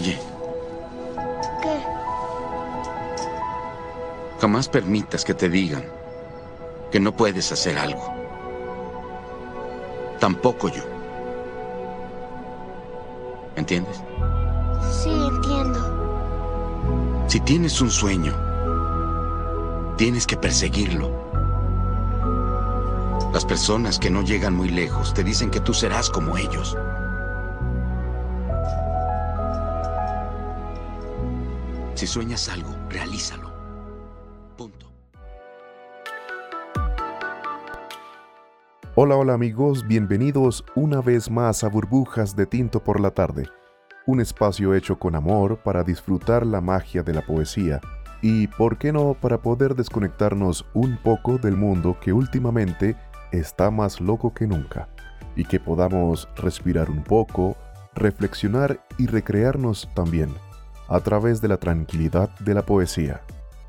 Oye, ¿Qué? jamás permitas que te digan que no puedes hacer algo. Tampoco yo. ¿Entiendes? Sí, entiendo. Si tienes un sueño, tienes que perseguirlo. Las personas que no llegan muy lejos te dicen que tú serás como ellos. Si sueñas algo, realízalo. Punto. Hola, hola amigos, bienvenidos una vez más a Burbujas de Tinto por la tarde, un espacio hecho con amor para disfrutar la magia de la poesía y, por qué no, para poder desconectarnos un poco del mundo que últimamente está más loco que nunca, y que podamos respirar un poco, reflexionar y recrearnos también a través de la tranquilidad de la poesía.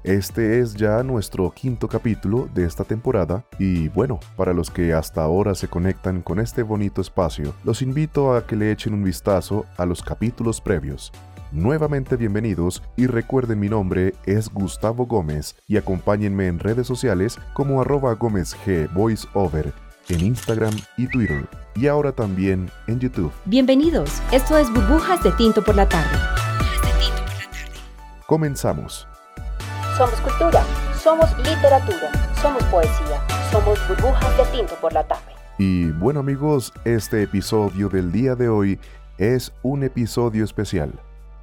Este es ya nuestro quinto capítulo de esta temporada y bueno, para los que hasta ahora se conectan con este bonito espacio, los invito a que le echen un vistazo a los capítulos previos. Nuevamente bienvenidos y recuerden mi nombre es Gustavo Gómez y acompáñenme en redes sociales como arroba gómez en Instagram y Twitter y ahora también en YouTube. Bienvenidos, esto es Burbujas de Tinto por la tarde. Comenzamos. Somos cultura, somos literatura, somos poesía, somos burbujas de tinto por la tarde. Y bueno amigos, este episodio del día de hoy es un episodio especial.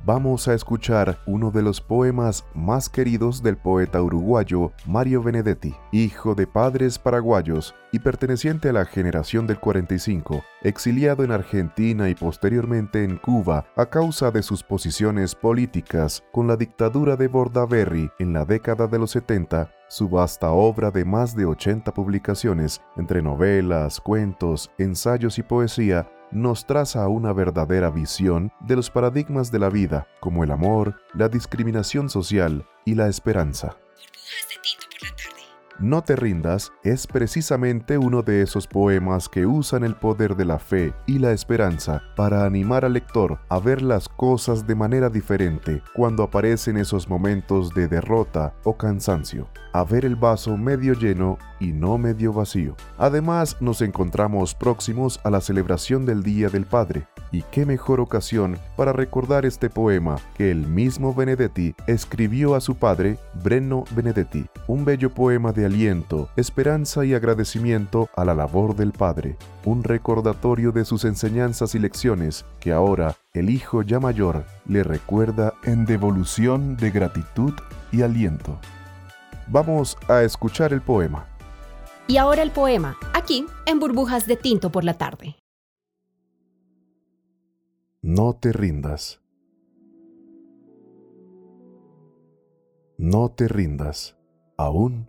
Vamos a escuchar uno de los poemas más queridos del poeta uruguayo Mario Benedetti, hijo de padres paraguayos y perteneciente a la generación del 45, exiliado en Argentina y posteriormente en Cuba a causa de sus posiciones políticas con la dictadura de Bordaberry en la década de los 70 su vasta obra de más de 80 publicaciones, entre novelas, cuentos, ensayos y poesía, nos traza una verdadera visión de los paradigmas de la vida, como el amor, la discriminación social y la esperanza. No te rindas es precisamente uno de esos poemas que usan el poder de la fe y la esperanza para animar al lector a ver las cosas de manera diferente cuando aparecen esos momentos de derrota o cansancio, a ver el vaso medio lleno y no medio vacío. Además, nos encontramos próximos a la celebración del Día del Padre, y qué mejor ocasión para recordar este poema que el mismo Benedetti escribió a su padre, Brenno Benedetti, un bello poema de aliento, esperanza y agradecimiento a la labor del padre, un recordatorio de sus enseñanzas y lecciones que ahora el hijo ya mayor le recuerda en devolución de gratitud y aliento. Vamos a escuchar el poema. Y ahora el poema, aquí en Burbujas de Tinto por la tarde. No te rindas. No te rindas. Aún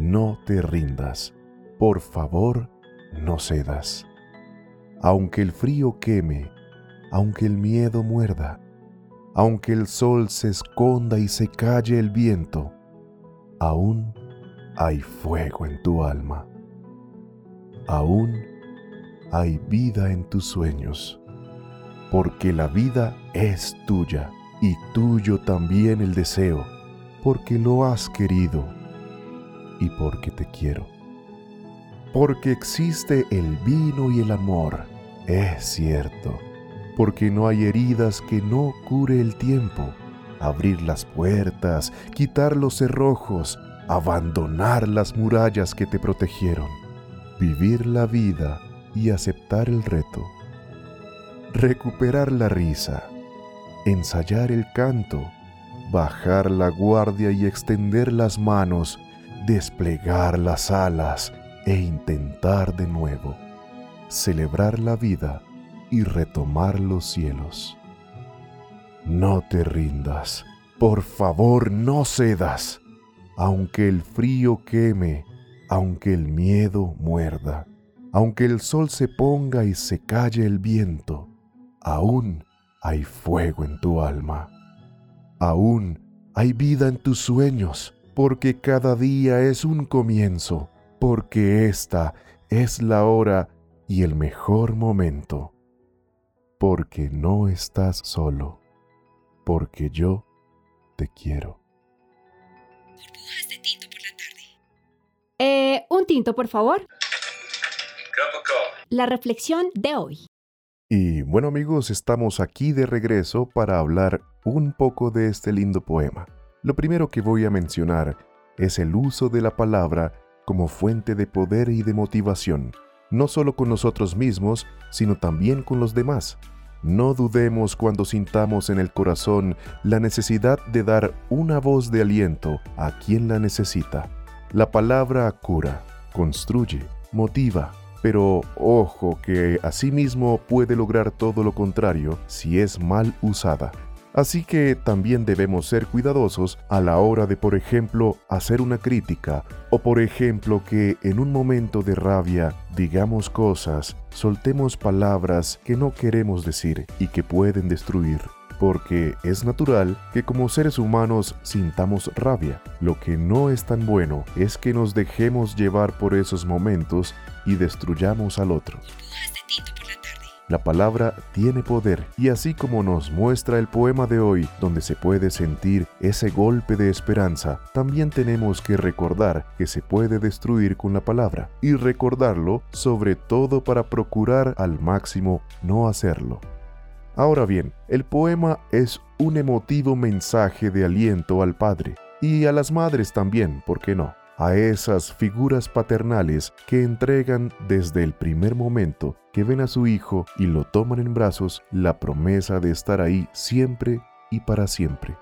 No te rindas, por favor, no cedas. Aunque el frío queme, aunque el miedo muerda, aunque el sol se esconda y se calle el viento, aún hay fuego en tu alma. Aún hay vida en tus sueños porque la vida es tuya y tuyo también el deseo, porque lo has querido y porque te quiero. Porque existe el vino y el amor, es cierto, porque no hay heridas que no cure el tiempo, abrir las puertas, quitar los cerrojos, abandonar las murallas que te protegieron, vivir la vida y aceptar el reto recuperar la risa, ensayar el canto, bajar la guardia y extender las manos, desplegar las alas e intentar de nuevo, celebrar la vida y retomar los cielos. no te rindas. Por favor, no cedas. Aunque el frío queme, aunque el miedo muerda, aunque el sol se ponga y se calle el viento, aún hay fuego en tu alma. Aún hay vida en tus sueños, porque cada día es un comienzo, porque esta es la hora y el mejor momento, porque no estás solo, porque yo te quiero. Burbujas de tinto por la tarde. Eh, un tinto, por favor. La reflexión de hoy. Y bueno amigos, estamos aquí de regreso para hablar un poco de este lindo poema. Lo primero que voy a mencionar es el uso de la palabra como fuente de poder y de motivación, no solo con nosotros mismos, sino también con los demás. No dudemos cuando sintamos en el corazón la necesidad de dar una voz de aliento a quien la necesita. La palabra cura, construye, motiva, pero ojo que asimismo puede lograr todo lo contrario si es mal usada. Así que también debemos ser cuidadosos a la hora de, por ejemplo, hacer una crítica o, por ejemplo, que en un momento de rabia digamos cosas, soltemos palabras que no queremos decir y que pueden destruir porque es natural que como seres humanos sintamos rabia. Lo que no es tan bueno es que nos dejemos llevar por esos momentos y destruyamos al otro. La palabra tiene poder y así como nos muestra el poema de hoy, donde se puede sentir ese golpe de esperanza, también tenemos que recordar que se puede destruir con la palabra y recordarlo sobre todo para procurar al máximo no hacerlo. Ahora bien, el poema es un emotivo mensaje de aliento al padre y a las madres también, ¿por qué no? A esas figuras paternales que entregan desde el primer momento que ven a su hijo y lo toman en brazos la promesa de estar ahí siempre y para siempre.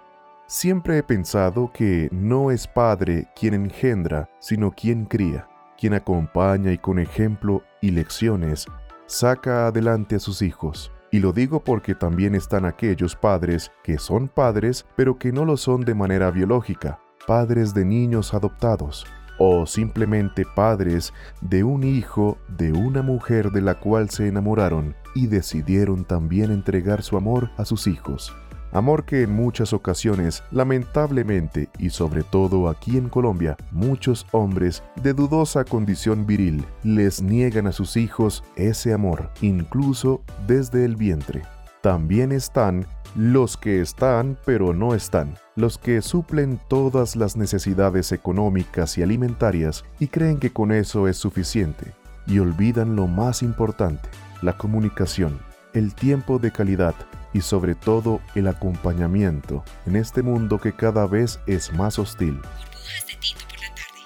Siempre he pensado que no es padre quien engendra, sino quien cría, quien acompaña y con ejemplo y lecciones saca adelante a sus hijos. Y lo digo porque también están aquellos padres que son padres pero que no lo son de manera biológica, padres de niños adoptados, o simplemente padres de un hijo de una mujer de la cual se enamoraron y decidieron también entregar su amor a sus hijos. Amor que en muchas ocasiones, lamentablemente y sobre todo aquí en Colombia, muchos hombres de dudosa condición viril les niegan a sus hijos ese amor, incluso desde el vientre. También están los que están pero no están, los que suplen todas las necesidades económicas y alimentarias y creen que con eso es suficiente, y olvidan lo más importante, la comunicación, el tiempo de calidad, y sobre todo el acompañamiento en este mundo que cada vez es más hostil.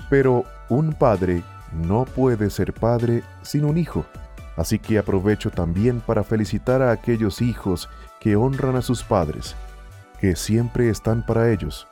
Pero un padre no puede ser padre sin un hijo. Así que aprovecho también para felicitar a aquellos hijos que honran a sus padres, que siempre están para ellos,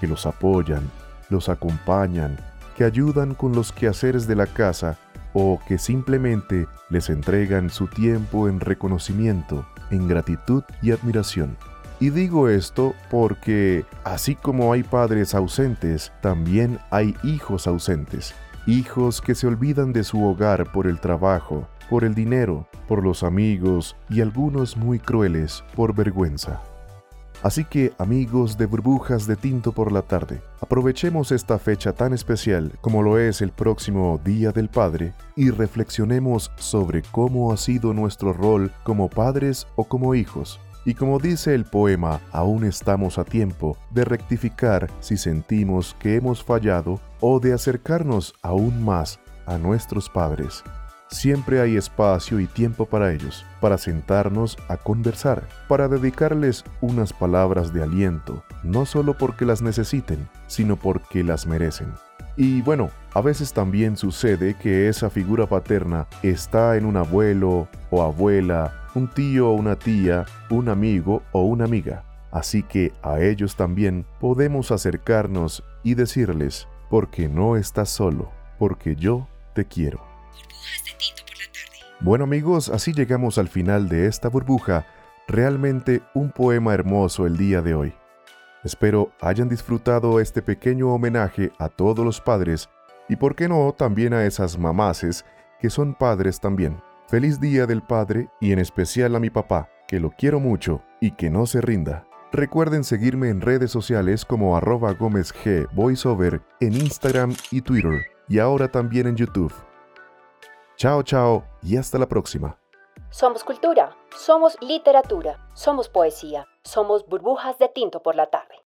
que los apoyan, los acompañan, que ayudan con los quehaceres de la casa o que simplemente les entregan su tiempo en reconocimiento en gratitud y admiración. Y digo esto porque así como hay padres ausentes, también hay hijos ausentes. Hijos que se olvidan de su hogar por el trabajo, por el dinero, por los amigos y algunos muy crueles por vergüenza. Así que amigos de burbujas de tinto por la tarde, aprovechemos esta fecha tan especial como lo es el próximo Día del Padre y reflexionemos sobre cómo ha sido nuestro rol como padres o como hijos. Y como dice el poema, aún estamos a tiempo de rectificar si sentimos que hemos fallado o de acercarnos aún más a nuestros padres. Siempre hay espacio y tiempo para ellos, para sentarnos a conversar, para dedicarles unas palabras de aliento, no solo porque las necesiten, sino porque las merecen. Y bueno, a veces también sucede que esa figura paterna está en un abuelo o abuela, un tío o una tía, un amigo o una amiga. Así que a ellos también podemos acercarnos y decirles, porque no estás solo, porque yo te quiero. Bueno amigos, así llegamos al final de esta burbuja, Realmente un poema hermoso el día de hoy. Espero hayan disfrutado este pequeño homenaje a todos los padres y por qué no también a esas mamaces que son padres también. Feliz Día del Padre y en especial a mi papá, que lo quiero mucho y que no se rinda. Recuerden seguirme en redes sociales como arroba Gómez G Voiceover en Instagram y Twitter y ahora también en YouTube. Chao, chao y hasta la próxima. Somos cultura, somos literatura, somos poesía, somos burbujas de tinto por la tarde.